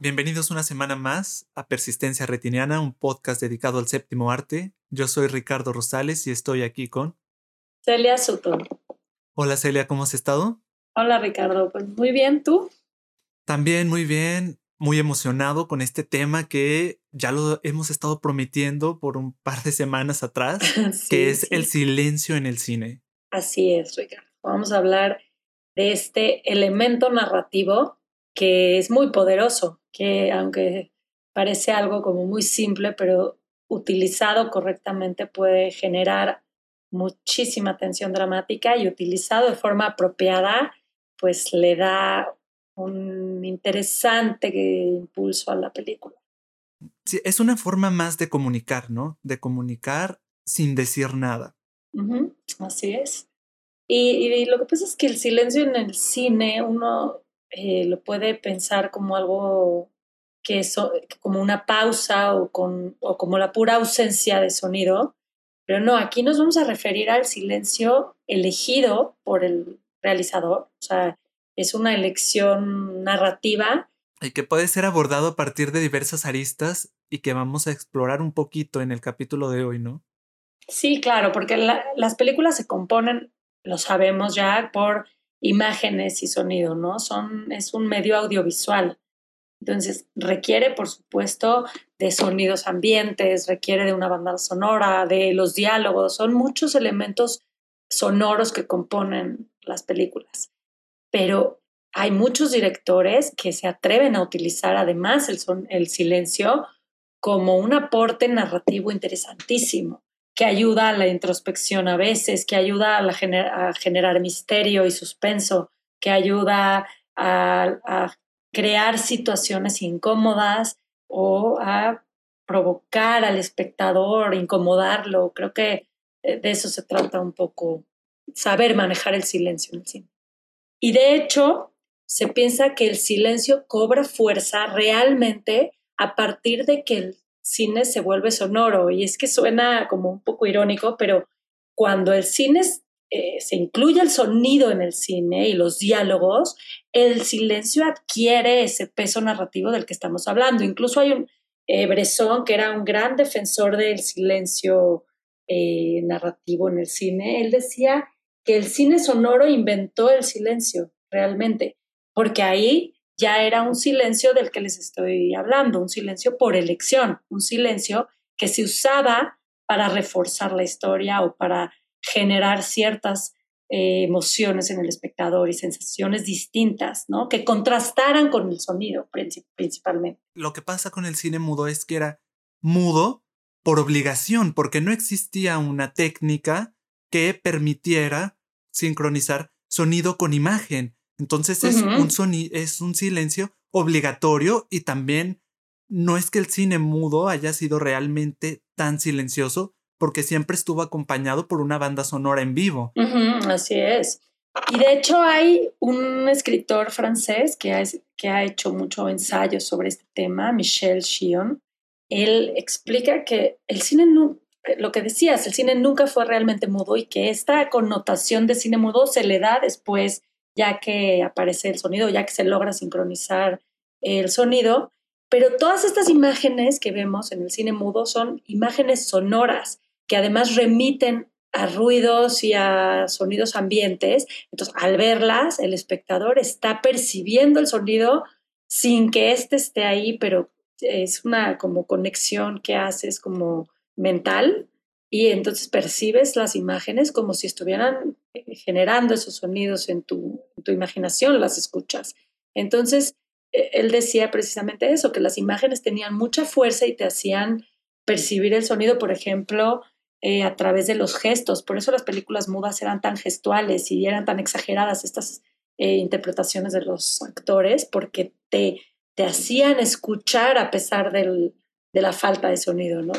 Bienvenidos una semana más a Persistencia Retiniana, un podcast dedicado al séptimo arte. Yo soy Ricardo Rosales y estoy aquí con Celia Soto. Hola Celia, ¿cómo has estado? Hola Ricardo, pues muy bien, ¿tú? También muy bien, muy emocionado con este tema que ya lo hemos estado prometiendo por un par de semanas atrás, que es el silencio en el cine. Así es, Ricardo. Vamos a hablar de este elemento narrativo que es muy poderoso, que aunque parece algo como muy simple, pero utilizado correctamente puede generar muchísima tensión dramática y utilizado de forma apropiada, pues le da un interesante impulso a la película. Sí, es una forma más de comunicar, ¿no? De comunicar sin decir nada. así es. Y, y, lo que pasa es que el silencio en el cine, uno eh, lo puede pensar como algo que es como una pausa o, con, o como la pura ausencia de sonido, pero no, aquí nos vamos a referir al silencio elegido por el realizador, o sea, es una elección narrativa. Y que puede ser abordado a partir de diversas aristas y que vamos a explorar un poquito en el capítulo de hoy, ¿no? Sí, claro, porque las películas se componen, lo sabemos ya, por imágenes y sonido, ¿no? Son, es un medio audiovisual. Entonces, requiere, por supuesto, de sonidos ambientes, requiere de una banda sonora, de los diálogos, son muchos elementos sonoros que componen las películas. Pero hay muchos directores que se atreven a utilizar además el, silencio como un aporte narrativo interesantísimo que ayuda a la introspección a veces, que ayuda a, a generar misterio y suspenso, que ayuda a, crear situaciones incómodas o a provocar al espectador, incomodarlo. Creo que eh, de eso se trata un poco, saber manejar el silencio en el cine. Y de hecho, se piensa que el silencio cobra fuerza realmente a partir de que el cine se vuelve sonoro. Y es que suena como un poco irónico, pero cuando el cine eh, se incluye el sonido en el cine y los diálogos, el silencio adquiere ese peso narrativo del que estamos hablando. Incluso hay un eh, Bresson, que era un gran defensor del silencio eh, narrativo en el cine, él decía que el cine sonoro inventó el silencio realmente, porque ahí ya era un silencio del que les estoy hablando, un silencio por elección, un silencio que se usaba para reforzar la historia o para generar ciertas eh, emociones en el espectador y sensaciones distintas, ¿no? Que contrastaran con el sonido principalmente. Lo que pasa con el cine mudo es que era mudo por obligación, porque no existía una técnica que permitiera sincronizar sonido con imagen. Entonces es, un es un silencio obligatorio y también no es que el cine mudo haya sido realmente tan silencioso porque siempre estuvo acompañado por una banda sonora en vivo. así es. Y de hecho hay un escritor francés que ha, que ha hecho mucho ensayo sobre este tema, Michel Chion. Él explica que el cine, lo que decías, el cine nunca fue realmente mudo y que esta connotación de cine mudo se le da después ya que aparece el sonido, ya que se logra sincronizar el sonido. Pero todas estas imágenes que vemos en el cine mudo son imágenes sonoras que además remiten a ruidos y a sonidos ambientes. Entonces, al verlas, el espectador está percibiendo el sonido sin que éste esté ahí, pero es una como conexión que haces como mental y entonces percibes las imágenes como si estuvieran eh, generando esos sonidos en tu, imaginación, las escuchas. Entonces, e, él decía precisamente eso, que las imágenes tenían mucha fuerza y te hacían percibir el sonido, por ejemplo, eh, a través de los gestos. Por eso las películas mudas eran tan gestuales y eran tan exageradas estas eh, interpretaciones de los actores, porque te, te hacían escuchar a pesar del, de la falta de sonido, ¿no?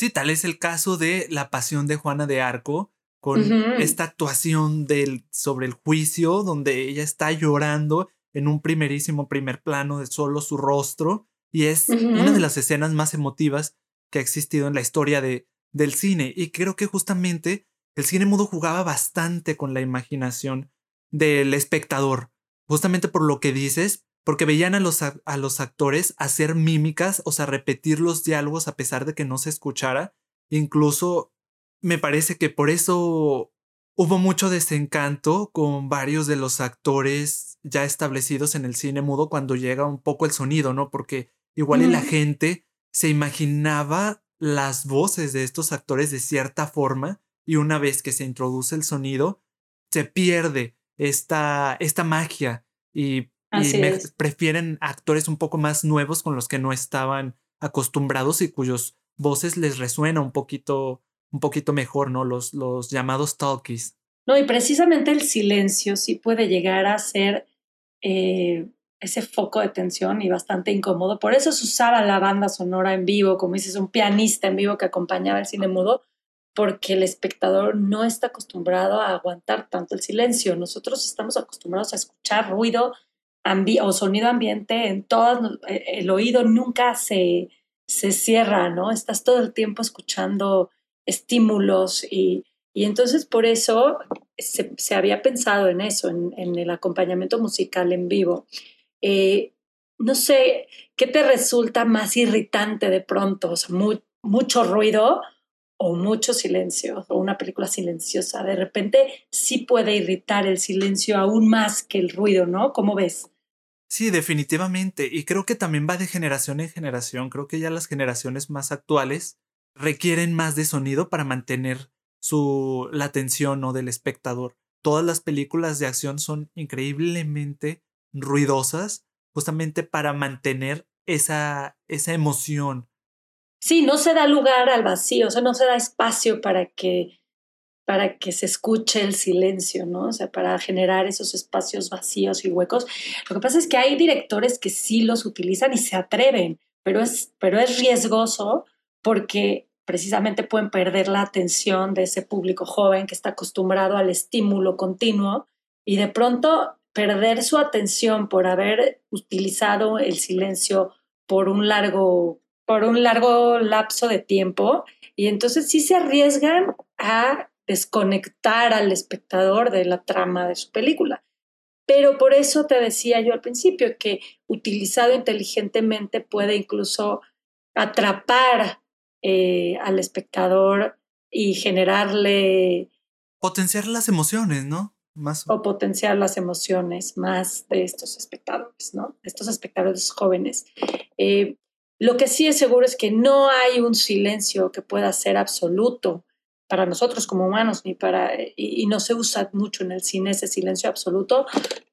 Sí, tal es el caso de La Pasión de Juana de Arco, con esta actuación del, sobre el juicio, donde ella está llorando en un primerísimo primer plano de solo su rostro, y es una de las escenas más emotivas que ha existido en la historia de, del cine. Y creo que justamente el cine mudo jugaba bastante con la imaginación del espectador, justamente por lo que dices, porque veían a los, a los actores hacer mímicas, o sea, repetir los diálogos a pesar de que no se escuchara. Incluso me parece que por eso hubo mucho desencanto con varios de los actores ya establecidos en el cine mudo cuando llega un poco el sonido, ¿no? Porque igual y la gente se imaginaba las voces de estos actores de cierta forma y una vez que se introduce el sonido, se pierde esta, esta magia y, prefieren actores un poco más nuevos con los que no estaban acostumbrados y cuyos voces les resuena un poquito, un poquito mejor, ¿no? Los, los llamados talkies. No, y precisamente el silencio sí puede llegar a ser eh, ese foco de tensión y bastante incómodo. Por eso se usaba la banda sonora en vivo, como dices, un pianista en vivo que acompañaba el cine mudo, porque el espectador no está acostumbrado a aguantar tanto el silencio. Nosotros estamos acostumbrados a escuchar ruido o sonido ambiente en todas, eh, el oído nunca se, se cierra, ¿no? Estás todo el tiempo escuchando estímulos y, y entonces por eso se, se, había pensado en eso, en, en el acompañamiento musical en vivo. Eh, no sé, ¿qué te resulta más irritante de pronto? O mucho ruido o mucho silencio, o una película silenciosa. De repente sí puede irritar el silencio aún más que el ruido, ¿no? ¿Cómo ves? Sí, definitivamente. Y creo que también va de generación en generación. Creo que ya las generaciones más actuales requieren más de sonido para mantener su, la atención ¿no? del espectador. Todas las películas de acción son increíblemente ruidosas justamente para mantener esa, esa emoción. Sí, no se da lugar al vacío, o sea, no se da espacio para que, para que se escuche el silencio, ¿no? O sea, para generar esos espacios vacíos y huecos. Lo que pasa es que hay directores que sí los utilizan y se atreven, pero es, pero es riesgoso porque precisamente pueden perder la atención de ese público joven que está acostumbrado al estímulo continuo y de pronto perder su atención por haber utilizado el silencio por un largo, por un largo lapso de tiempo y entonces sí se arriesgan a desconectar al espectador de la trama de su película. Pero por eso te decía yo al principio que utilizado inteligentemente puede incluso atrapar eh, al espectador y generarle... Potenciar las emociones, ¿no? o potenciar las emociones más de estos espectadores, ¿no? De estos espectadores jóvenes. Eh, lo que sí es seguro es que no hay un silencio que pueda ser absoluto para nosotros como humanos, ni para, y, no se usa mucho en el cine ese silencio absoluto,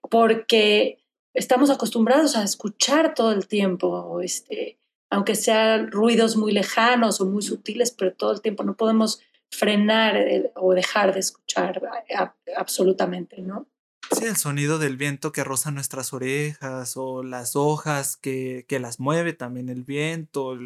porque estamos acostumbrados a escuchar todo el tiempo, este, aunque sean ruidos muy lejanos o muy sutiles, pero todo el tiempo no podemos frenar o dejar de escuchar absolutamente, ¿no? Sí, el sonido del viento que roza nuestras orejas o las hojas que, que las mueve también el viento.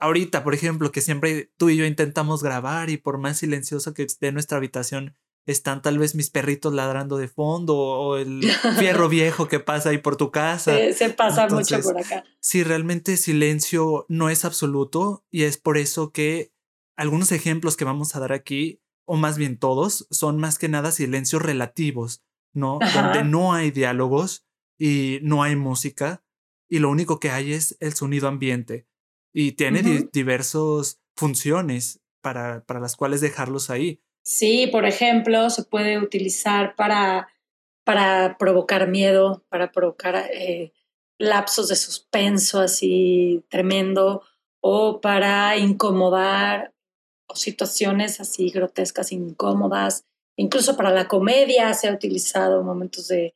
Ahorita, por ejemplo, que siempre tú y yo intentamos grabar y por más silencioso que esté nuestra habitación, están tal vez mis perritos ladrando de fondo o el fierro viejo que pasa ahí por tu casa. se pasa mucho por acá. Sí, realmente silencio no es absoluto y es por eso que algunos ejemplos que vamos a dar aquí, o más bien todos, son más que nada silencios relativos, ¿no? Donde no hay diálogos y no hay música y lo único que hay es el sonido ambiente y tiene diversas funciones para, para las cuales dejarlos ahí. Sí, por ejemplo, se puede utilizar para, para provocar miedo, para provocar eh, lapsos de suspenso así tremendo, o para incomodar situaciones así grotescas, incómodas. Incluso para la comedia se ha utilizado momentos de,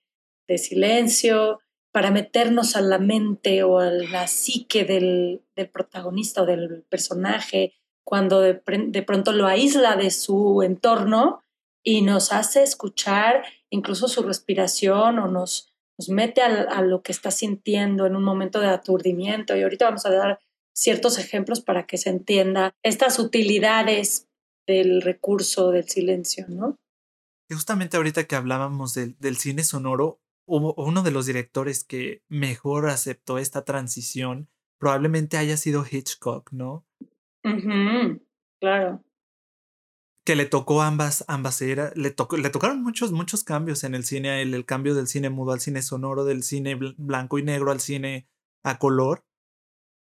silencio para meternos a la mente o a la psique del, protagonista o del personaje cuando de, pronto lo aísla de su entorno y nos hace escuchar incluso su respiración o nos, nos mete a, a, lo que está sintiendo en un momento de aturdimiento. Y ahorita vamos a dar ciertos ejemplos para que se entienda estas utilidades del recurso del silencio, ¿no? Y justamente ahorita que hablábamos del, del cine sonoro, hubo uno de los directores que mejor aceptó esta transición probablemente haya sido Hitchcock, ¿no? claro. que le tocó ambas, ambas eras, le, tocó, le tocaron muchos, muchos cambios en el cine, el, el, cambio del cine mudo al cine sonoro, del cine blanco y negro al cine a color.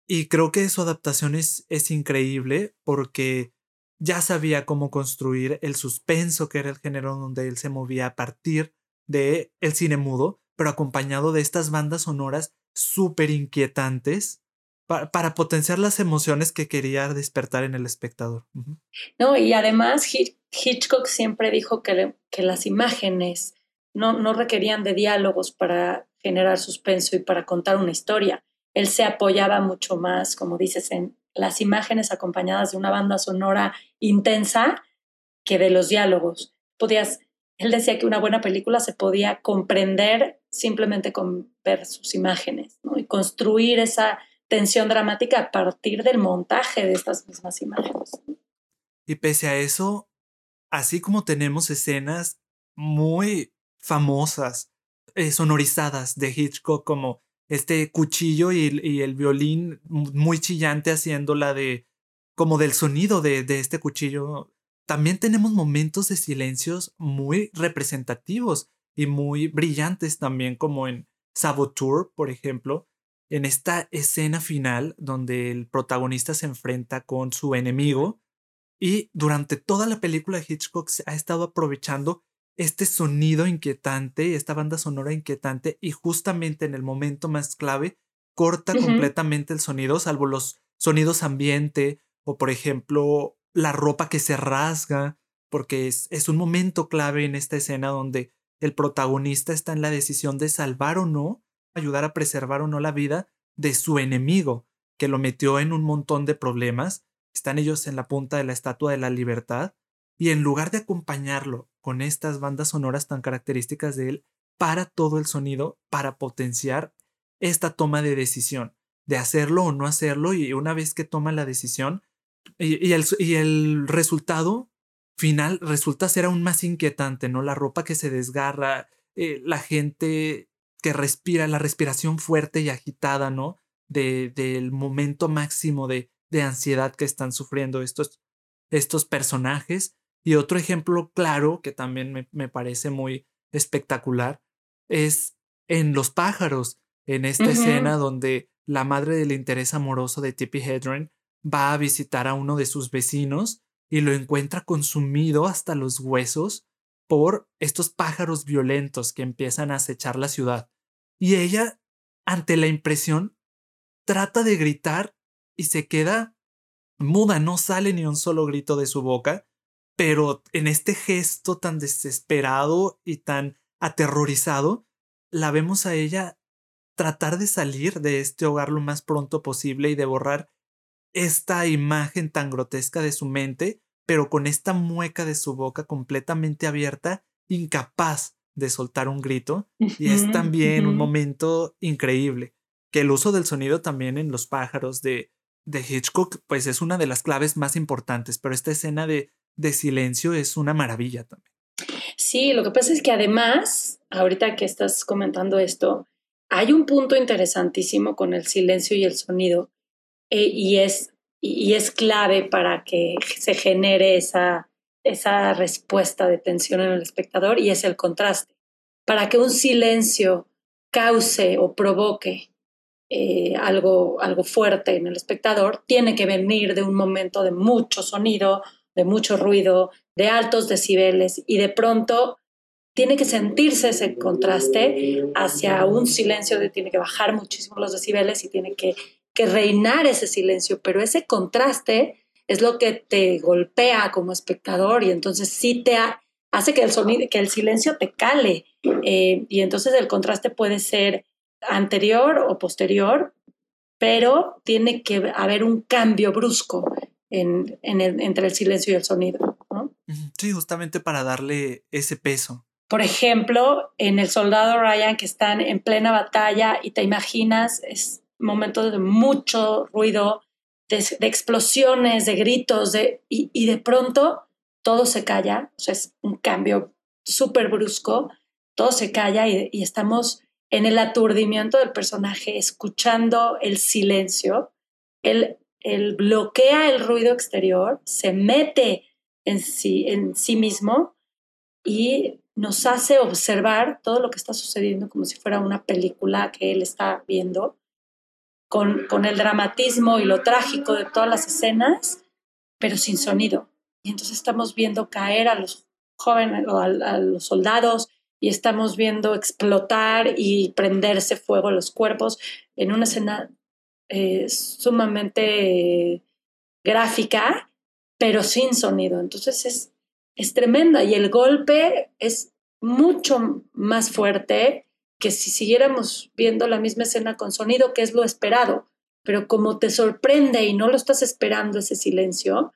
Y creo que su adaptación es, es increíble porque ya sabía cómo construir el suspenso, que era el género donde él se movía a partir de el cine mudo, pero acompañado de estas bandas sonoras súper inquietantes para potenciar las emociones que quería despertar en el espectador. No, y además Hitchcock siempre dijo que, las imágenes no, no requerían de diálogos para generar suspenso y para contar una historia. Él se apoyaba mucho más, como dices, en las imágenes acompañadas de una banda sonora intensa que de los diálogos. Podías, él decía que una buena película se podía comprender simplemente con ver sus imágenes y construir esa tensión dramática a partir del montaje de estas mismas imágenes. Y pese a eso, así como tenemos escenas muy famosas, eh, sonorizadas de Hitchcock, como este cuchillo y, el violín muy chillante haciendo la de como del sonido de, de este cuchillo. También tenemos momentos de silencios muy representativos y muy brillantes también, como en Saboteur, por ejemplo, en esta escena final donde el protagonista se enfrenta con su enemigo y durante toda la película Hitchcock ha estado aprovechando este sonido inquietante, esta banda sonora inquietante y justamente en el momento más clave corta completamente el sonido, salvo los sonidos ambiente o por ejemplo la ropa que se rasga, porque es, es un momento clave en esta escena donde el protagonista está en la decisión de salvar o no ayudar a preservar o no la vida de su enemigo, que lo metió en un montón de problemas. Están ellos en la punta de la Estatua de la Libertad, y en lugar de acompañarlo con estas bandas sonoras tan características de él, para todo el sonido para potenciar esta toma de decisión, de hacerlo o no hacerlo, y una vez que toma la decisión, y, el, y el resultado final resulta ser aún más inquietante, ¿no? La ropa que se desgarra, eh, la gente que respira, la respiración fuerte y agitada, ¿no? De, del momento máximo de, de ansiedad que están sufriendo estos, estos personajes. Y otro ejemplo claro que también me, me parece muy espectacular es en Los pájaros, en esta escena donde la madre del interés amoroso de Tippi Hedren va a visitar a uno de sus vecinos y lo encuentra consumido hasta los huesos por estos pájaros violentos que empiezan a acechar la ciudad. Y ella, ante la impresión, trata de gritar y se queda muda, no sale ni un solo grito de su boca, pero en este gesto tan desesperado y tan aterrorizado, la vemos a ella tratar de salir de este hogar lo más pronto posible y de borrar esta imagen tan grotesca de su mente, pero con esta mueca de su boca completamente abierta, incapaz de soltar un grito. Y es también un momento increíble, que el uso del sonido también en los pájaros de, de Hitchcock, pues es una de las claves más importantes, pero esta escena de, de silencio es una maravilla también. Sí, lo que pasa es que además, ahorita que estás comentando esto, hay un punto interesantísimo con el silencio y el sonido, eh, y, es, y es clave para que se genere esa, esa respuesta de tensión en el espectador, y es el contraste. Para que un silencio cause o provoque eh, algo, algo fuerte en el espectador, tiene que venir de un momento de mucho sonido, de mucho ruido, de altos decibeles, y de pronto tiene que sentirse ese contraste hacia un silencio de tiene que bajar muchísimo los decibeles y tiene que que reinar ese silencio, pero ese contraste es lo que te golpea como espectador y entonces sí te hace que el sonido, que el silencio te cale eh, y entonces el contraste puede ser anterior o posterior, pero tiene que haber un cambio brusco en, entre el silencio y el sonido. Sí, justamente para darle ese peso. Por ejemplo, en El Soldado Ryan, que están en plena batalla y te imaginas, es, momentos de mucho ruido, de, explosiones, de gritos, de, y, de pronto todo se calla, o sea, es un cambio súper brusco, todo se calla y, estamos en el aturdimiento del personaje, escuchando el silencio, él, él bloquea el ruido exterior, se mete en sí, en sí mismo y nos hace observar todo lo que está sucediendo como si fuera una película que él está viendo, con, con el dramatismo y lo trágico de todas las escenas, pero sin sonido. Y entonces estamos viendo caer a los jóvenes o a, los soldados y estamos viendo explotar y prenderse fuego los cuerpos en una escena eh, sumamente gráfica, pero sin sonido. Entonces es, es tremenda y el golpe es mucho más fuerte que si siguiéramos viendo la misma escena con sonido, que es lo esperado. Pero como te sorprende y no lo estás esperando ese silencio,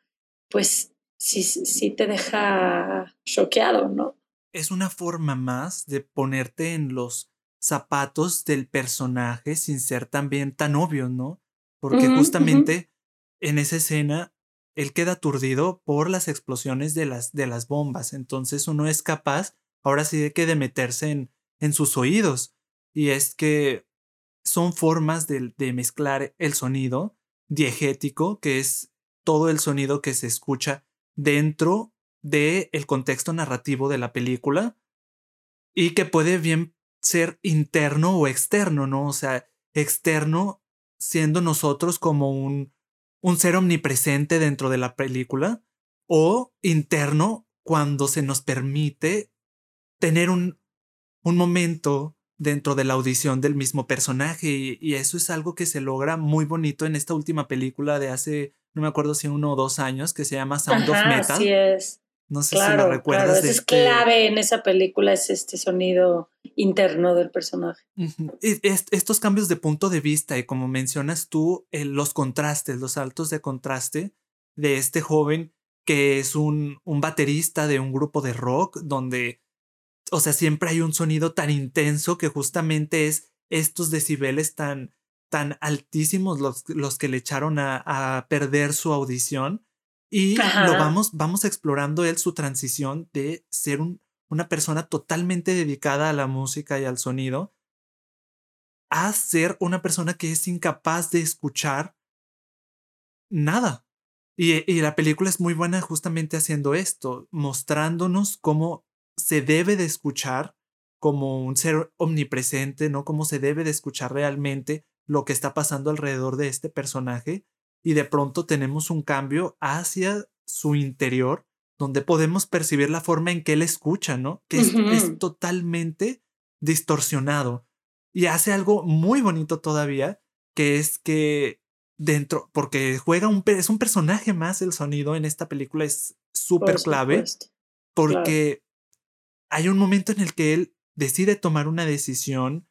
pues sí, sí te deja choqueado, ¿no? Es una forma más de ponerte en los zapatos del personaje sin ser también tan obvio, ¿no? Porque justamente en esa escena él queda aturdido por las explosiones de las, de las bombas, entonces uno es capaz, ahora sí de que de meterse en, en sus oídos, y es que son formas de, de mezclar el sonido diegético, que es todo el sonido que se escucha dentro del el contexto narrativo de la película y que puede bien ser interno o externo, ¿no? O sea, externo siendo nosotros como un, un ser omnipresente dentro de la película o interno cuando se nos permite tener un, un momento dentro de la audición del mismo personaje y, y, eso es algo que se logra muy bonito en esta última película de hace no me acuerdo si uno o dos años, que se llama Sound of Metal. Así es. No sé si lo recuerdas. es este clave en esa película, es este sonido interno del personaje. estos cambios de punto de vista y como mencionas tú, los contrastes, los saltos de contraste de este joven que es un, un baterista de un grupo de rock donde, o sea, siempre hay un sonido tan intenso que justamente es estos decibeles tan, tan altísimos los, los que le echaron a, a, perder su audición y lo vamos, vamos explorando él su transición de ser un, una persona totalmente dedicada a la música y al sonido a ser una persona que es incapaz de escuchar nada. Y, y la película es muy buena justamente haciendo esto, mostrándonos cómo se debe de escuchar como un ser omnipresente, ¿no? Cómo se debe de escuchar realmente lo que está pasando alrededor de este personaje y de pronto tenemos un cambio hacia su interior donde podemos percibir la forma en que él escucha, ¿no? Que es, totalmente distorsionado. Y hace algo muy bonito todavía, que es que dentro, porque juega un, es un personaje más el sonido en esta película, es súper clave, porque hay un momento en el que él decide tomar una decisión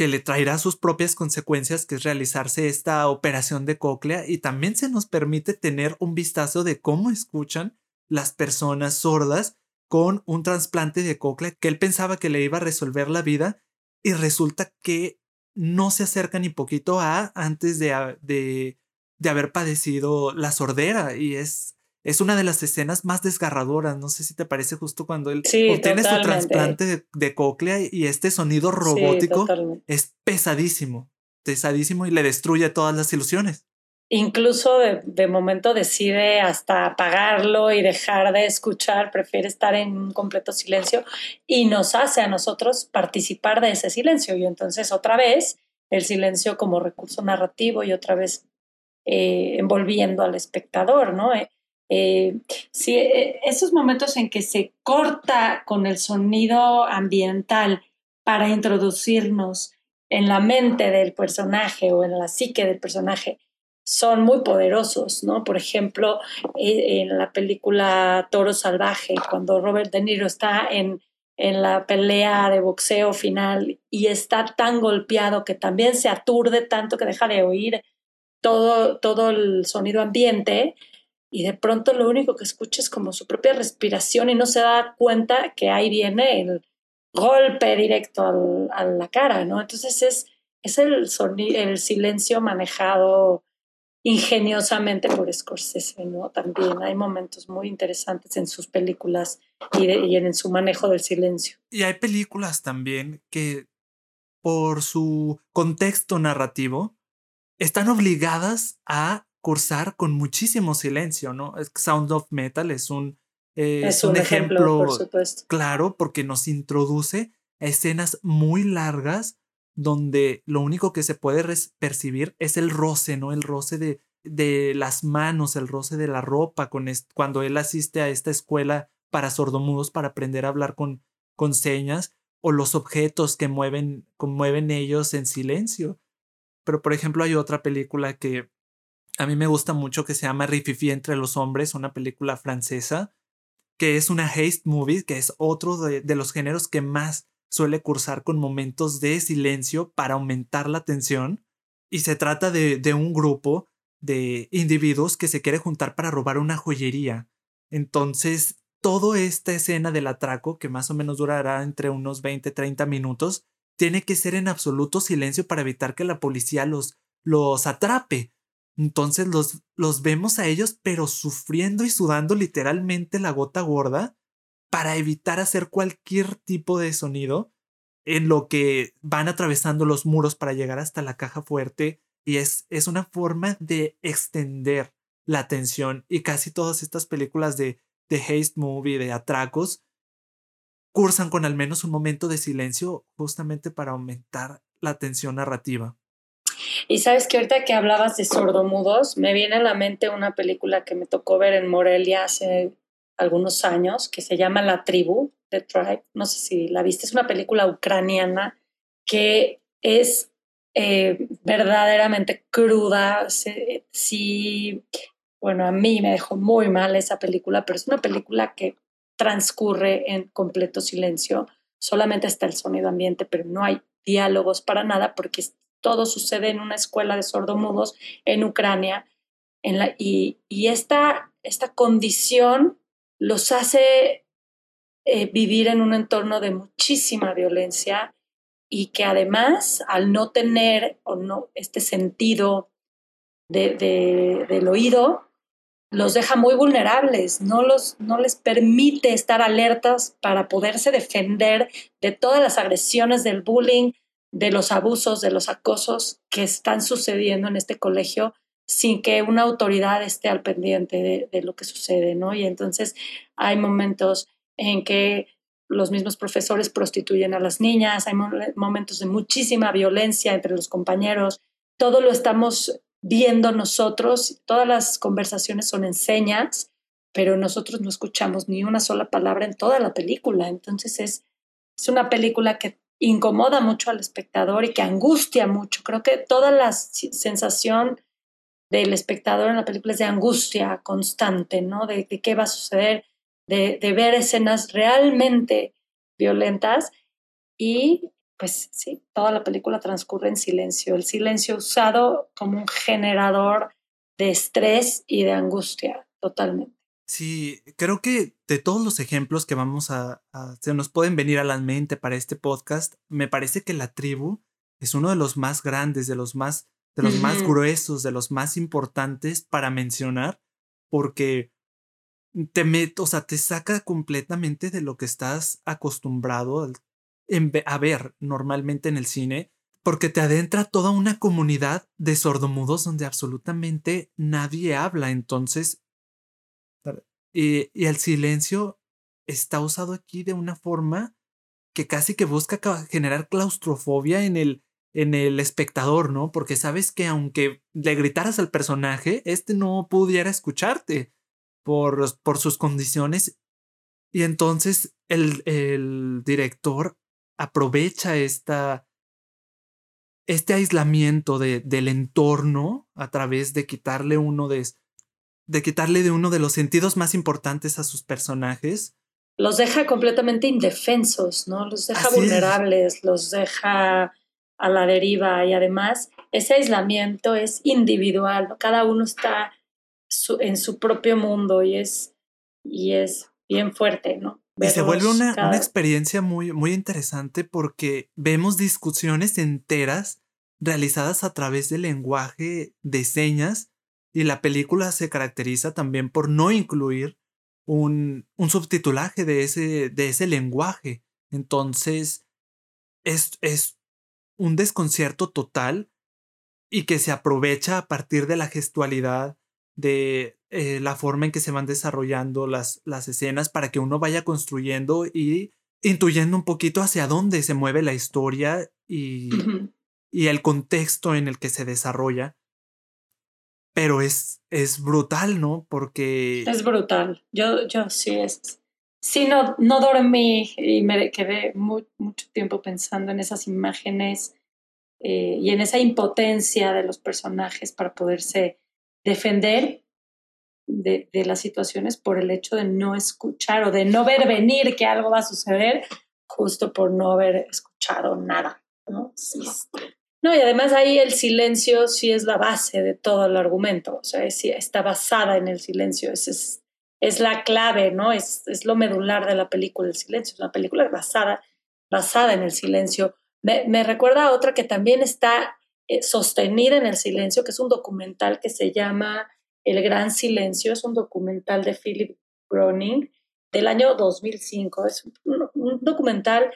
que le traerá sus propias consecuencias, que es realizarse esta operación de cóclea y también se nos permite tener un vistazo de cómo escuchan las personas sordas con un trasplante de cóclea que él pensaba que le iba a resolver la vida y resulta que no se acerca ni poquito a antes de, de, de haber padecido la sordera y es es una de las escenas más desgarradoras. No sé si te parece justo cuando él obtiene su trasplante de, cóclea y este sonido robótico es pesadísimo, pesadísimo y le destruye todas las ilusiones. Incluso de, de, momento decide hasta apagarlo y dejar de escuchar, prefiere estar en un completo silencio y nos hace a nosotros participar de ese silencio. Y entonces otra vez el silencio como recurso narrativo y otra vez eh, envolviendo al espectador, ¿no? Eh, eh, sí, eh, esos momentos en que se corta con el sonido ambiental para introducirnos en la mente del personaje o en la psique del personaje son muy poderosos, ¿no? Por ejemplo, eh, en la película Toro Salvaje, cuando Robert De Niro está en, en la pelea de boxeo final y está tan golpeado que también se aturde tanto que deja de oír todo, todo el sonido ambiente, y de pronto lo único que escucha es como su propia respiración y no se da cuenta que ahí viene el golpe directo a la cara, ¿no? Entonces es, es el, el silencio manejado ingeniosamente por Scorsese, ¿no? También hay momentos muy interesantes en sus películas y, y en su manejo del silencio. Y hay películas también que por su contexto narrativo están obligadas a cursar con muchísimo silencio, ¿no? Sound of Metal es un, eh, es un, ejemplo, por claro porque nos introduce a escenas muy largas donde lo único que se puede percibir es el roce, ¿no? El roce de, de las manos, el roce de la ropa, con cuando él asiste a esta escuela para sordomudos para aprender a hablar con, con señas, o los objetos que mueven, que mueven ellos en silencio. Pero, por ejemplo, hay otra película que a mí me gusta mucho que se llama Rififi entre los hombres, una película francesa, que es una haste movie, que es otro de, los géneros que más suele cursar con momentos de silencio para aumentar la tensión. Y se trata de, de un grupo de individuos que se quiere juntar para robar una joyería. Entonces, toda esta escena del atraco, que más o menos durará entre unos 20-30 minutos, tiene que ser en absoluto silencio para evitar que la policía los, los atrape. Entonces los, los vemos a ellos, pero sufriendo y sudando literalmente la gota gorda para evitar hacer cualquier tipo de sonido en lo que van atravesando los muros para llegar hasta la caja fuerte y es, es una forma de extender la tensión y casi todas estas películas de, de haste movie, de atracos, cursan con al menos un momento de silencio justamente para aumentar la tensión narrativa. Y sabes que ahorita que hablabas de sordomudos, me viene a la mente una película que me tocó ver en Morelia hace algunos años, que se llama La Tribu, The Tribe. No sé si la viste, es una película ucraniana que es eh, verdaderamente cruda. Sí, bueno, a mí me dejó muy mal esa película, pero es una película que transcurre en completo silencio. Solamente está el sonido ambiente, pero no hay diálogos para nada porque todo sucede en una escuela de sordomudos en Ucrania. Y, esta, condición los hace eh, vivir en un entorno de muchísima violencia y que además al no tener o no este sentido de, del oído los deja muy vulnerables, no les permite estar alertas para poderse defender de todas las agresiones del bullying, de los abusos, de los acosos que están sucediendo en este colegio sin que una autoridad esté al pendiente de, lo que sucede, ¿no? Y entonces hay momentos en que los mismos profesores prostituyen a las niñas, hay momentos de muchísima violencia entre los compañeros, todo lo estamos viendo nosotros, todas las conversaciones son enseñas, pero nosotros no escuchamos ni una sola palabra en toda la película, entonces es, es una película que incomoda mucho al espectador y que angustia mucho. Creo que toda la sensación del espectador en la película es de angustia constante, ¿no? De, qué va a suceder, de, ver escenas realmente violentas y pues sí, toda la película transcurre en silencio, el silencio usado como un generador de estrés y de angustia, totalmente. Sí, creo que de todos los ejemplos que vamos a, a, se nos pueden venir a la mente para este podcast, me parece que la tribu es uno de los más grandes, de los más de los más gruesos, de los más importantes para mencionar, porque te meto, o sea, te saca completamente de lo que estás acostumbrado a ver normalmente en el cine, porque te adentra toda una comunidad de sordomudos donde absolutamente nadie habla. Entonces, y, y el silencio está usado aquí de una forma que casi que busca generar claustrofobia en el, en el espectador, ¿no? Porque sabes que aunque le gritaras al personaje, este no pudiera escucharte por, por sus condiciones. Y entonces el, el director aprovecha esta, este aislamiento de, del entorno a través de quitarle uno de, de quitarle de uno de los sentidos más importantes a sus personajes. Los deja completamente indefensos, ¿no? Los deja vulnerables, los deja a la deriva y además ese aislamiento es individual, cada uno está en su propio mundo y es, y es bien fuerte, ¿no? y se vuelve una, una, experiencia muy, muy interesante porque vemos discusiones enteras realizadas a través del lenguaje de señas y la película se caracteriza también por no incluir un, un subtitulaje de ese, de ese lenguaje. Entonces, es, es un desconcierto total y que se aprovecha a partir de la gestualidad, de eh, la forma en que se van desarrollando las, las escenas para que uno vaya construyendo y intuyendo un poquito hacia dónde se mueve la historia y, y el contexto en el que se desarrolla. Pero es, es brutal, ¿no? Porque... Es brutal. Yo, yo sí, es... Sí, no, no dormí y me quedé mucho tiempo pensando en esas imágenes eh, y en esa impotencia de los personajes para poderse defender de, de, las situaciones por el hecho de no escuchar o de no ver venir que algo va a suceder justo por no haber escuchado nada. ¿no? Sí. No, y además ahí el silencio sí es la base de todo el argumento, o sea, es, está basada en el silencio, es, es, la clave, ¿no? Es, es, lo medular de la película, el silencio, es una película basada, basada en el silencio. Me, me recuerda a otra que también está eh, sostenida en el silencio, que es un documental que se llama El Gran Silencio, es un documental de Philip Groening del año 2005, es un documental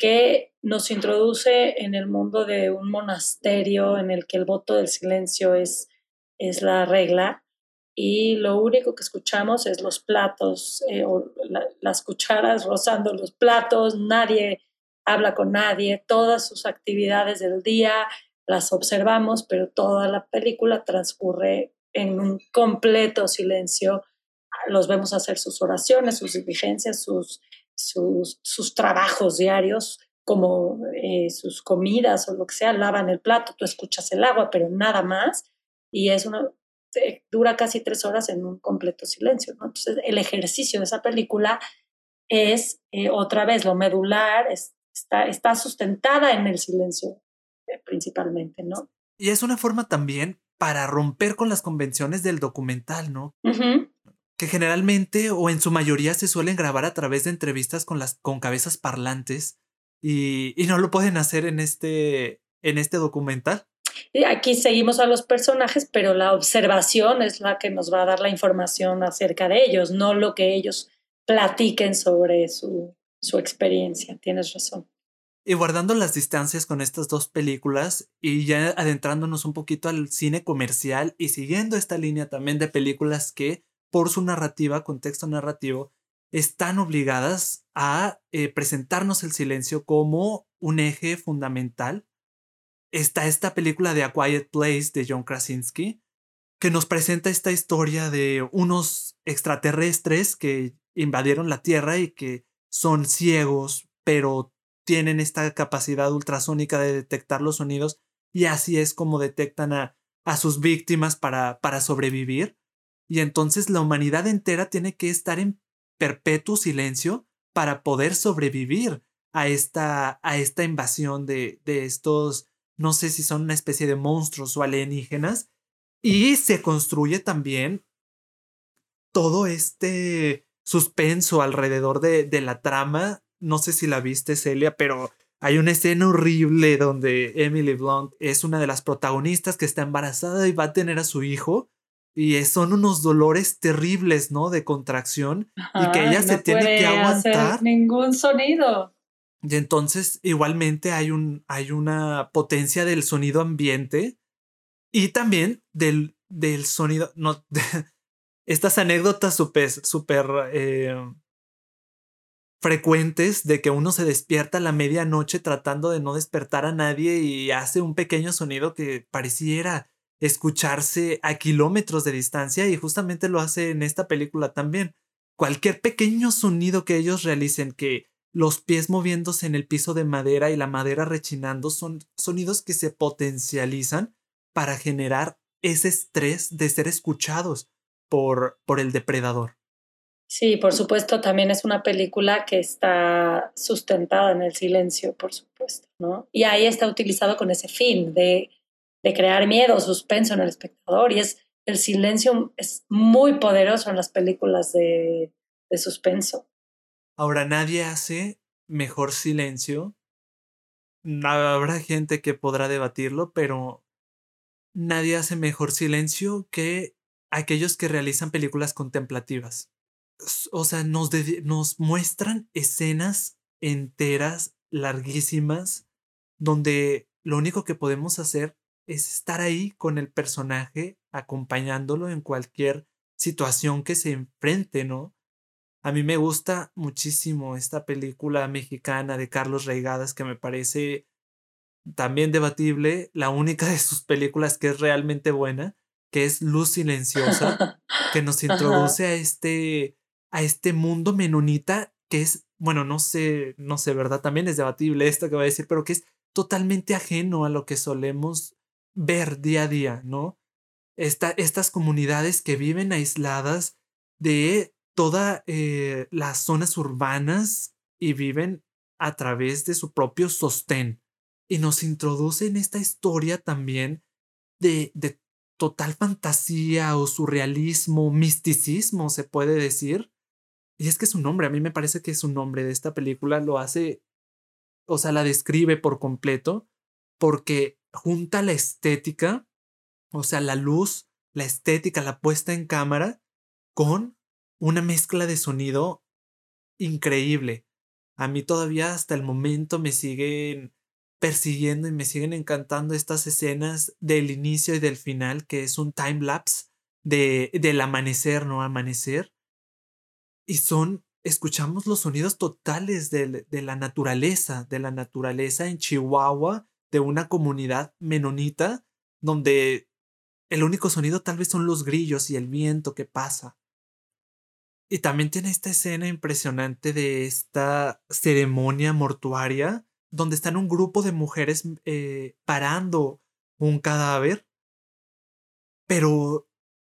que nos introduce en el mundo de un monasterio en el que el voto del silencio es, es la regla y lo único que escuchamos es los platos eh, o las cucharas rozando los platos, nadie habla con nadie, todas sus actividades del día las observamos, pero toda la película transcurre en un completo silencio. Los vemos hacer sus oraciones, sus diligencias, sus sus, trabajos diarios, como eh, sus comidas o lo que sea, lavan el plato, tú escuchas el agua, pero nada más. Y es una, eh, dura casi tres horas en un completo silencio. Entonces, el ejercicio de esa película es, eh, otra vez, lo medular, está, está sustentada en el silencio principalmente, ¿no? Y es una forma también para romper con las convenciones del documental, ¿no? Que generalmente o en su mayoría se suelen grabar a través de entrevistas con las con cabezas parlantes y, y no lo pueden hacer en este en este documental. Y aquí seguimos a los personajes, pero la observación es la que nos va a dar la información acerca de ellos, no lo que ellos platiquen sobre su, su experiencia. Tienes razón. Y guardando las distancias con estas dos películas y ya adentrándonos un poquito al cine comercial y siguiendo esta línea también de películas que por su narrativa, contexto narrativo, están obligadas a eh, presentarnos el silencio como un eje fundamental. Está esta película de A Quiet Place de John Krasinski, que nos presenta esta historia de unos extraterrestres que invadieron la Tierra y que son ciegos, pero tienen esta capacidad ultrasónica de detectar los sonidos y así es como detectan a, a sus víctimas para, para sobrevivir y entonces la humanidad entera tiene que estar en perpetuo silencio para poder sobrevivir a esta, a esta invasión de, de estos, no sé si son una especie de monstruos o alienígenas. Y se construye también todo este suspenso alrededor de, de la trama. No sé si la viste, Celia, pero hay una escena horrible donde Emily Blunt es una de las protagonistas que está embarazada y va a tener a su hijo y son unos dolores terribles, ¿no? De contracción y que ella se tiene que aguantar. Hacer ningún sonido. Y entonces igualmente hay, un, hay una potencia del sonido ambiente y también del, del sonido, no, estas anécdotas súper, súper eh, frecuentes de que uno se despierta a la medianoche tratando de no despertar a nadie y hace un pequeño sonido que pareciera escucharse a kilómetros de distancia y justamente lo hace en esta película también. Cualquier pequeño sonido que ellos realicen, que los pies moviéndose en el piso de madera y la madera rechinando, son sonidos que se potencializan para generar ese estrés de ser escuchados por, por el depredador. Sí, por supuesto, también es una película que está sustentada en el silencio, por supuesto, ¿no? Y ahí está utilizado con ese fin de de crear miedo, suspenso en el espectador. Y es el silencio es muy poderoso en las películas de, de suspenso. Ahora, nadie hace mejor silencio. Habrá gente que podrá debatirlo, pero nadie hace mejor silencio que aquellos que realizan películas contemplativas. O sea, nos, nos muestran escenas enteras, larguísimas, donde lo único que podemos hacer es estar ahí con el personaje, acompañándolo en cualquier situación que se enfrente, ¿no? A mí me gusta muchísimo esta película mexicana de Carlos Reigadas que me parece también debatible, la única de sus películas que es realmente buena, que es Luz Silenciosa, que nos introduce a este, a este mundo menonita que es, bueno, no sé, no sé, ¿verdad? También es debatible esto que voy a decir, pero que es totalmente ajeno a lo que solemos ver día a día, ¿no? estas comunidades que viven aisladas de todas eh, las zonas urbanas y viven a través de su propio sostén. Y nos introduce en esta historia también de, de total fantasía o surrealismo, misticismo, se puede decir. Y es que su nombre, a mí me parece que su nombre de esta película lo hace, o sea, la describe por completo, porque junta la estética, o sea, la luz, la estética, la puesta en cámara, con una mezcla de sonido increíble. A mí todavía hasta el momento me siguen persiguiendo y me siguen encantando estas escenas del inicio y del final, que es un time lapse de, del amanecer, no amanecer. Y son, escuchamos los sonidos totales de, de la naturaleza, de la naturaleza en Chihuahua, de una comunidad menonita, donde el único sonido tal vez son los grillos y el viento que pasa. Y también tiene esta escena impresionante de esta ceremonia mortuaria donde están un grupo de mujeres eh, parando un cadáver, pero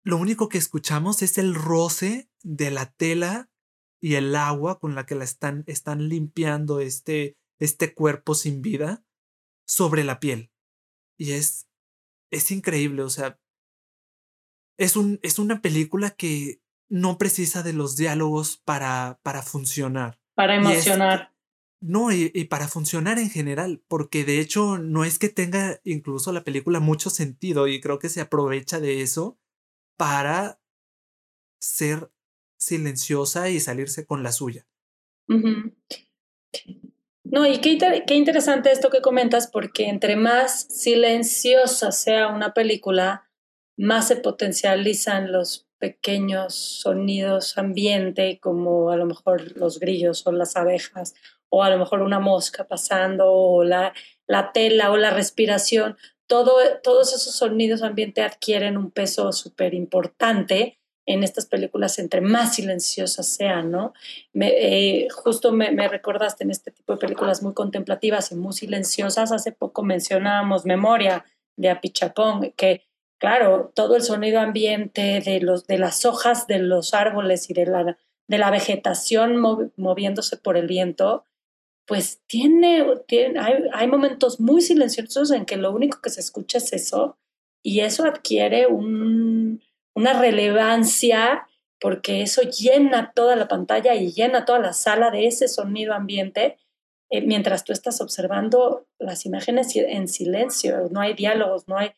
lo único que escuchamos es el roce de la tela y el agua con la que la están, están limpiando este, este cuerpo sin vida sobre la piel. Y es, es increíble, o sea, es, un, es una película que no precisa de los diálogos para, para funcionar. Para emocionar. no, y, para funcionar en general, porque de hecho no es que tenga incluso la película mucho sentido y creo que se aprovecha de eso para ser silenciosa y salirse con la suya. No, y qué, qué interesante esto que comentas, porque entre más silenciosa sea una película, más se potencializan los pequeños sonidos ambiente, como a lo mejor los grillos o las abejas, o a lo mejor una mosca pasando, o la, la tela o la respiración. Todo, todos esos sonidos ambiente adquieren un peso súper importante en estas películas, entre más silenciosas sean, ¿no? Me, eh, justo me, me, recordaste en este tipo de películas muy contemplativas y muy silenciosas. Hace poco mencionábamos Memoria de Apichapón, que claro, todo el sonido ambiente de, los, de las hojas de los árboles y de la, de la vegetación moviéndose por el viento, pues tiene, tiene hay, hay, momentos muy silenciosos en que lo único que se escucha es eso y eso adquiere un, una relevancia porque eso llena toda la pantalla y llena toda la sala de ese sonido ambiente eh, mientras tú estás observando las imágenes en silencio, no hay diálogos, no hay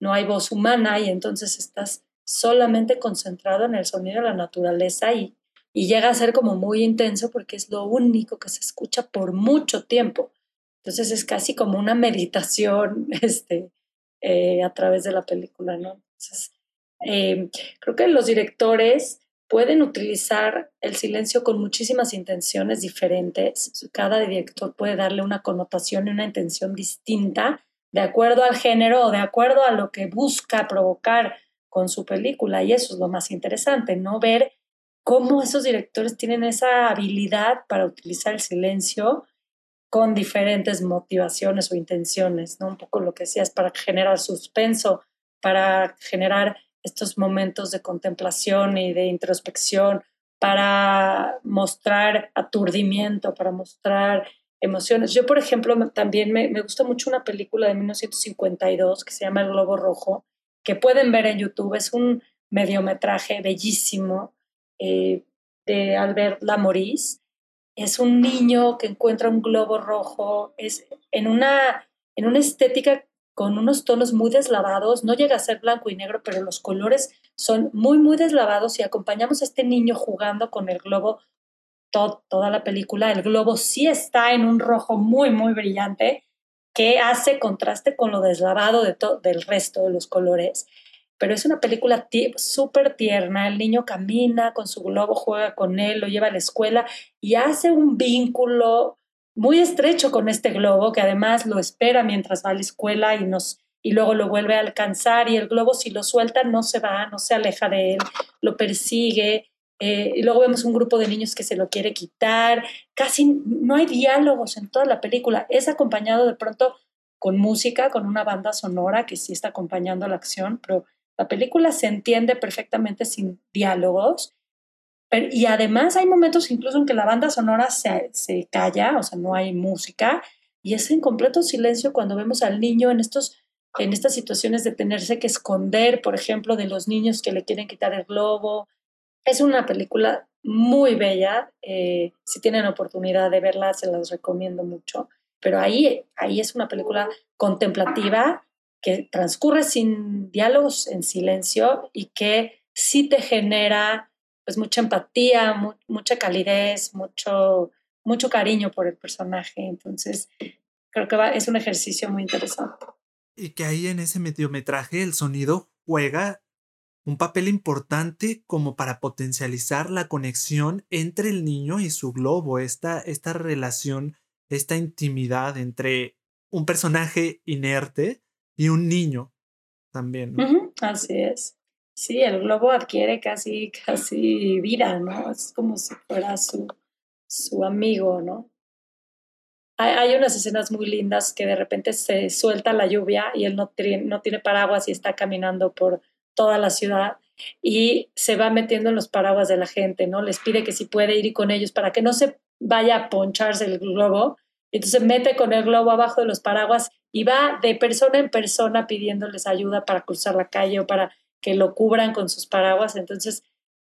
no hay voz humana y entonces estás solamente concentrado en el sonido de la naturaleza y, y llega a ser como muy intenso porque es lo único que se escucha por mucho tiempo. Entonces es casi como una meditación este, eh, a través de la película, ¿no? Eh, creo que los directores pueden utilizar el silencio con muchísimas intenciones diferentes. Cada director puede darle una connotación y una intención distinta de acuerdo al género o de acuerdo a lo que busca provocar con su película. Y eso es lo más interesante, ¿no? Ver cómo esos directores tienen esa habilidad para utilizar el silencio con diferentes motivaciones o intenciones, ¿no? Un poco lo que decías, para generar suspenso, para generar estos momentos de contemplación y de introspección, para mostrar aturdimiento, para mostrar emociones. Yo, por ejemplo, también me, me, gusta mucho una película de 1952 que se llama El Globo Rojo, que pueden ver en YouTube. Es un mediometraje bellísimo eh, de Albert Lamoris. Es un niño que encuentra un globo rojo, es en una, en una estética con unos tonos muy deslavados, no llega a ser blanco y negro, pero los colores son muy, muy deslavados y acompañamos a este niño jugando con el globo toda la película, el globo sí está en un rojo muy, muy brillante, que hace contraste con lo deslavado de del resto de los colores. Pero es una película súper tierna. El niño camina con su globo, juega con él, lo lleva a la escuela y hace un vínculo muy estrecho con este globo que además lo espera mientras va a la escuela y nos y luego lo vuelve a alcanzar y el globo si lo suelta no se va, no se aleja de él, lo persigue. Eh, y luego vemos un grupo de niños que se lo quiere quitar. Casi no hay diálogos en toda la película. Es acompañado de pronto con música, con una banda sonora que sí está acompañando la acción, pero la película se entiende perfectamente sin diálogos. Y además hay momentos incluso en que la banda sonora se, se calla, o sea, no hay música, y es en completo silencio cuando vemos al niño en estos en estas situaciones de tenerse que esconder, por ejemplo, de los niños que le quieren quitar el globo. Es una película muy bella. Eh, si tienen oportunidad de verla, se las recomiendo mucho. Pero ahí, ahí es una película contemplativa que transcurre sin diálogos, en silencio y que sí te genera pues mucha empatía, mucha calidez, mucho, mucho cariño por el personaje. Entonces, creo que va, es un ejercicio muy interesante. Y que ahí en ese mediometraje el sonido juega un papel importante como para potencializar la conexión entre el niño y su globo, esta, esta relación, esta intimidad entre un personaje inerte y un niño también. así es. Sí, el globo adquiere casi, casi vida, ¿no? Es como si fuera su, su amigo, ¿no? hay, unas escenas muy lindas que de repente se suelta la lluvia y él no, no tiene paraguas y está caminando por toda la ciudad y se va metiendo en los paraguas de la gente, ¿no? Les pide que si puede ir con ellos para que no se vaya a poncharse el globo. Entonces mete con el globo abajo de los paraguas y va de persona en persona pidiéndoles ayuda para cruzar la calle o para que lo cubran con sus paraguas. Entonces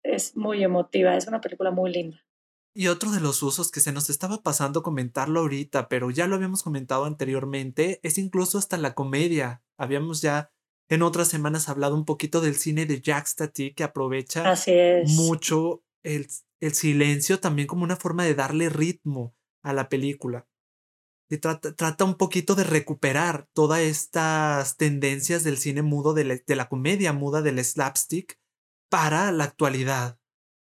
es muy emotiva, es una película muy linda. Y otro de los usos que se nos estaba pasando comentarlo ahorita, pero ya lo habíamos comentado anteriormente, es incluso hasta la comedia. Habíamos ya en otras semanas hablado un poquito del cine de Jack Stati, que aprovecha mucho el, el, silencio también como una forma de darle ritmo a la película. Y trata, trata un poquito de recuperar todas estas tendencias del cine mudo, de la, de la comedia muda, del slapstick, para la actualidad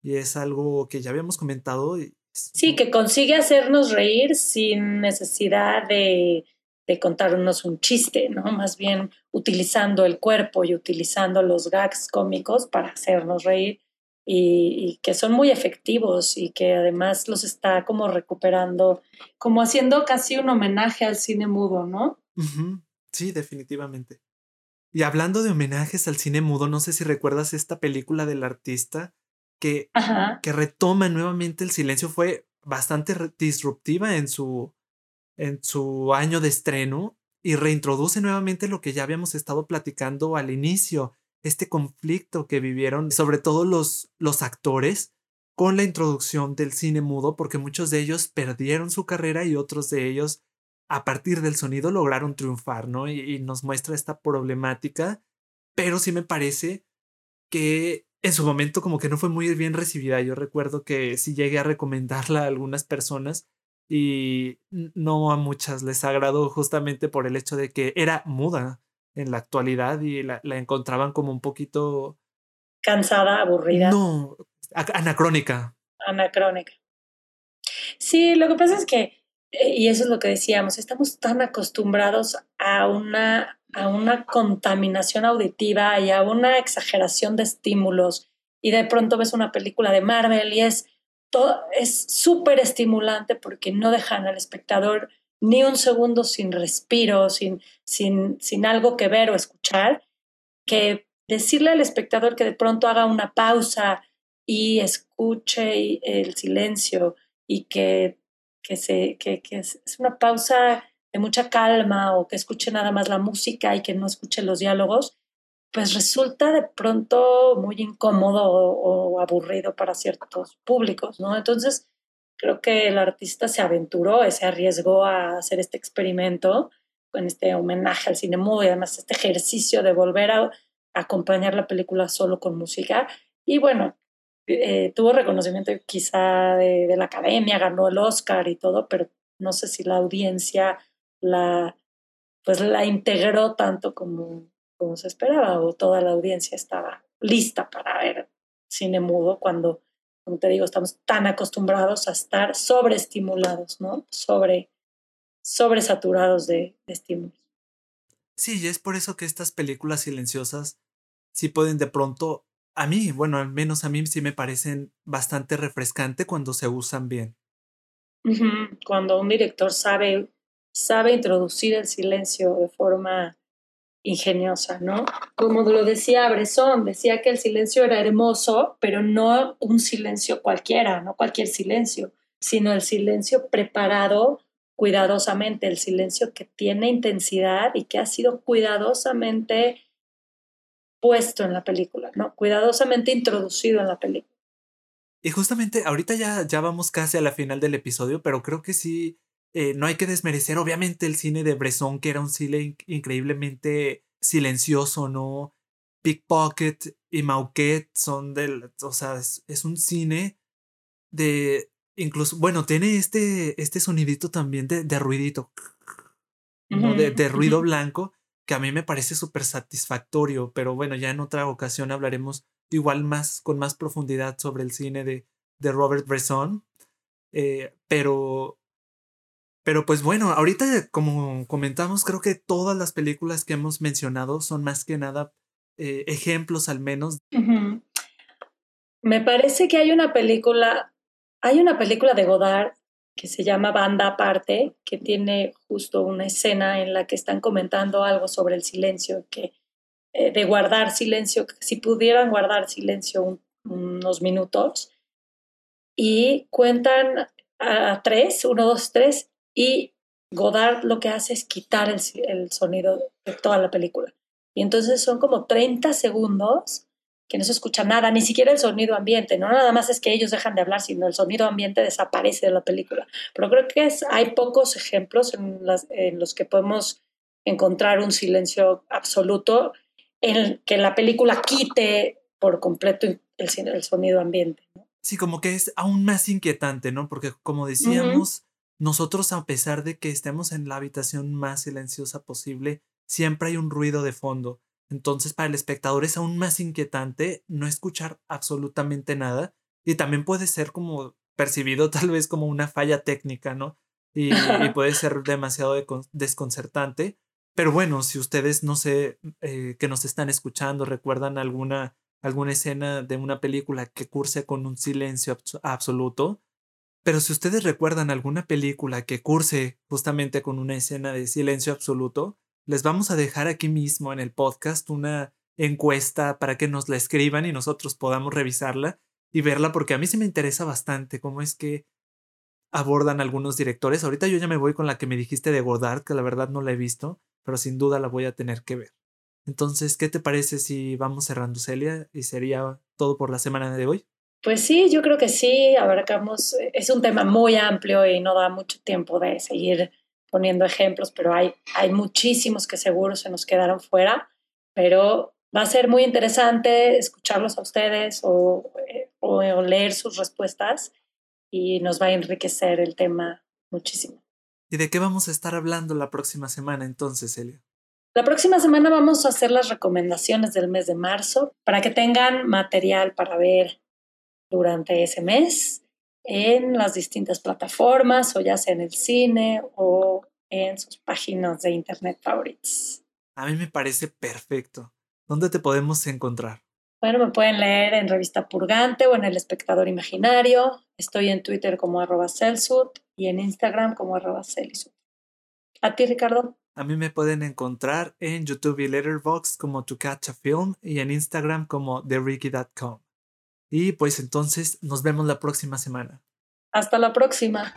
y es algo que ya habíamos comentado. Sí, que consigue hacernos reír sin necesidad de, de contarnos un chiste, ¿no? Más bien utilizando el cuerpo y utilizando los gags cómicos para hacernos reír y, que son muy efectivos y que además los está como recuperando, como haciendo casi un homenaje al cine mudo, ¿no? Sí, definitivamente. Y hablando de homenajes al cine mudo, no sé si recuerdas esta película del artista que, que retoma nuevamente el silencio fue bastante disruptiva en su, en su año de estreno y reintroduce nuevamente lo que ya habíamos estado platicando al inicio, este conflicto que vivieron sobre todo los, los actores con la introducción del cine mudo, porque muchos de ellos perdieron su carrera y otros de ellos a partir del sonido lograron triunfar, ¿no? y nos muestra esta problemática, pero sí me parece que en su momento como que no fue muy bien recibida. Yo recuerdo que sí llegué a recomendarla a algunas personas y no a muchas les agradó justamente por el hecho de que era muda en la actualidad y la, encontraban como un poquito... Cansada, aburrida. No, anacrónica. Anacrónica. Sí, lo que pasa es que, eh, y eso es lo que decíamos, estamos tan acostumbrados a una a una contaminación auditiva y a una exageración de estímulos y de pronto ves una película de Marvel y es todo es súper estimulante porque no dejan al espectador ni un segundo sin respiro, sin, sin, sin algo que ver o escuchar, que decirle al espectador que de pronto haga una pausa y escuche el silencio y que, que, se, que, que es una pausa de mucha calma o que escuche nada más la música y que no escuche los diálogos, pues resulta de pronto muy incómodo o, aburrido para ciertos públicos, ¿no? Entonces, creo que el artista se aventuró, se arriesgó a hacer este experimento con este homenaje al cine mudo y además este ejercicio de volver a, acompañar la película solo con música. Y bueno, eh, tuvo reconocimiento quizá de, de, la academia, ganó el Oscar y todo, pero no sé si la audiencia la, pues la integró tanto como, como se esperaba o toda la audiencia estaba lista para ver cine mudo cuando, como te digo, estamos tan acostumbrados a estar sobreestimulados, ¿no? Sobre, sobresaturados de, de estímulos. Sí, y es por eso que estas películas silenciosas sí pueden de pronto, a mí, bueno, al menos a mí sí me parecen bastante refrescante cuando se usan bien. Cuando un director sabe, sabe introducir el silencio de forma ingeniosa, ¿no? Como lo decía Bresson, decía que el silencio era hermoso, pero no un silencio cualquiera, no cualquier silencio, sino el silencio preparado cuidadosamente, el silencio que tiene intensidad y que ha sido cuidadosamente puesto en la película, ¿no? Cuidadosamente introducido en la película. Y justamente ahorita ya, ya vamos casi a la final del episodio, pero creo que sí, eh, no hay que desmerecer obviamente el cine de Bresson, que era un cine increíblemente silencioso, ¿no? Pickpocket y Mauquet son del, o sea, es, un cine de, incluso, bueno, tiene este, este sonidito también de, de ruidito, ¿no? de, de, ruido blanco, que a mí me parece súper satisfactorio, pero bueno, ya en otra ocasión hablaremos igual más, con más profundidad sobre el cine de, de Robert Bresson. Eh, pero, pero pues bueno, ahorita como comentamos, creo que todas las películas que hemos mencionado son más que nada eh, ejemplos al menos. Me parece que hay una película, hay una película de Godard que se llama Banda Aparte, que tiene justo una escena en la que están comentando algo sobre el silencio, que eh, de guardar silencio, si pudieran guardar silencio unos minutos, y cuentan a tres, uno, dos, tres, y Godard lo que hace es quitar el, el sonido de toda la película. Y entonces son como 30 segundos que no se escucha nada, ni siquiera el sonido ambiente, no nada más es que ellos dejan de hablar, sino el sonido ambiente desaparece de la película. Pero creo que es, hay pocos ejemplos en, las, en los que podemos encontrar un silencio absoluto, en que la película quite por completo el, el sonido ambiente. Sí, como que es aún más inquietante, ¿no? Porque como decíamos, nosotros a pesar de que estemos en la habitación más silenciosa posible, siempre hay un ruido de fondo entonces para el espectador es aún más inquietante no escuchar absolutamente nada y también puede ser como percibido tal vez como una falla técnica, ¿no? Y, puede ser demasiado desconcertante. Pero bueno, si ustedes, no sé, eh, que nos están escuchando, recuerdan alguna, alguna escena de una película que curse con un silencio absoluto, pero si ustedes recuerdan alguna película que curse justamente con una escena de silencio absoluto, les vamos a dejar aquí mismo en el podcast una encuesta para que nos la escriban y nosotros podamos revisarla y verla porque a mí sí me interesa bastante cómo es que abordan algunos directores. Ahorita yo ya me voy con la que me dijiste de Godard, que la verdad no la he visto, pero sin duda la voy a tener que ver. Entonces, ¿qué te parece si vamos cerrando, Celia? Y sería todo por la semana de hoy. Pues sí, yo creo que sí, abarcamos, es un tema muy amplio y no da mucho tiempo de seguir poniendo ejemplos, pero hay, hay muchísimos que seguro se nos quedaron fuera, pero va a ser muy interesante escucharlos a ustedes o, eh, o, leer sus respuestas y nos va a enriquecer el tema muchísimo. ¿Y de qué vamos a estar hablando la próxima semana entonces, Elia? La próxima semana vamos a hacer las recomendaciones del mes de marzo para que tengan material para ver durante ese mes en las distintas plataformas o ya sea en el cine o en sus páginas de internet favoritas. A mid me parece perfecto. ¿Dónde te podemos encontrar? Bueno, me pueden leer en Revista Purgante o en El Espectador Imaginario. Estoy en Twitter como arroba Celsut y en Instagram como arroba Celisut. ¿A ti, Ricardo? A mí me pueden encontrar en YouTube y Letterboxd como To Catch a Film y en Instagram como TheRicky.com. Y pues entonces nos vemos la próxima semana. Hasta la próxima.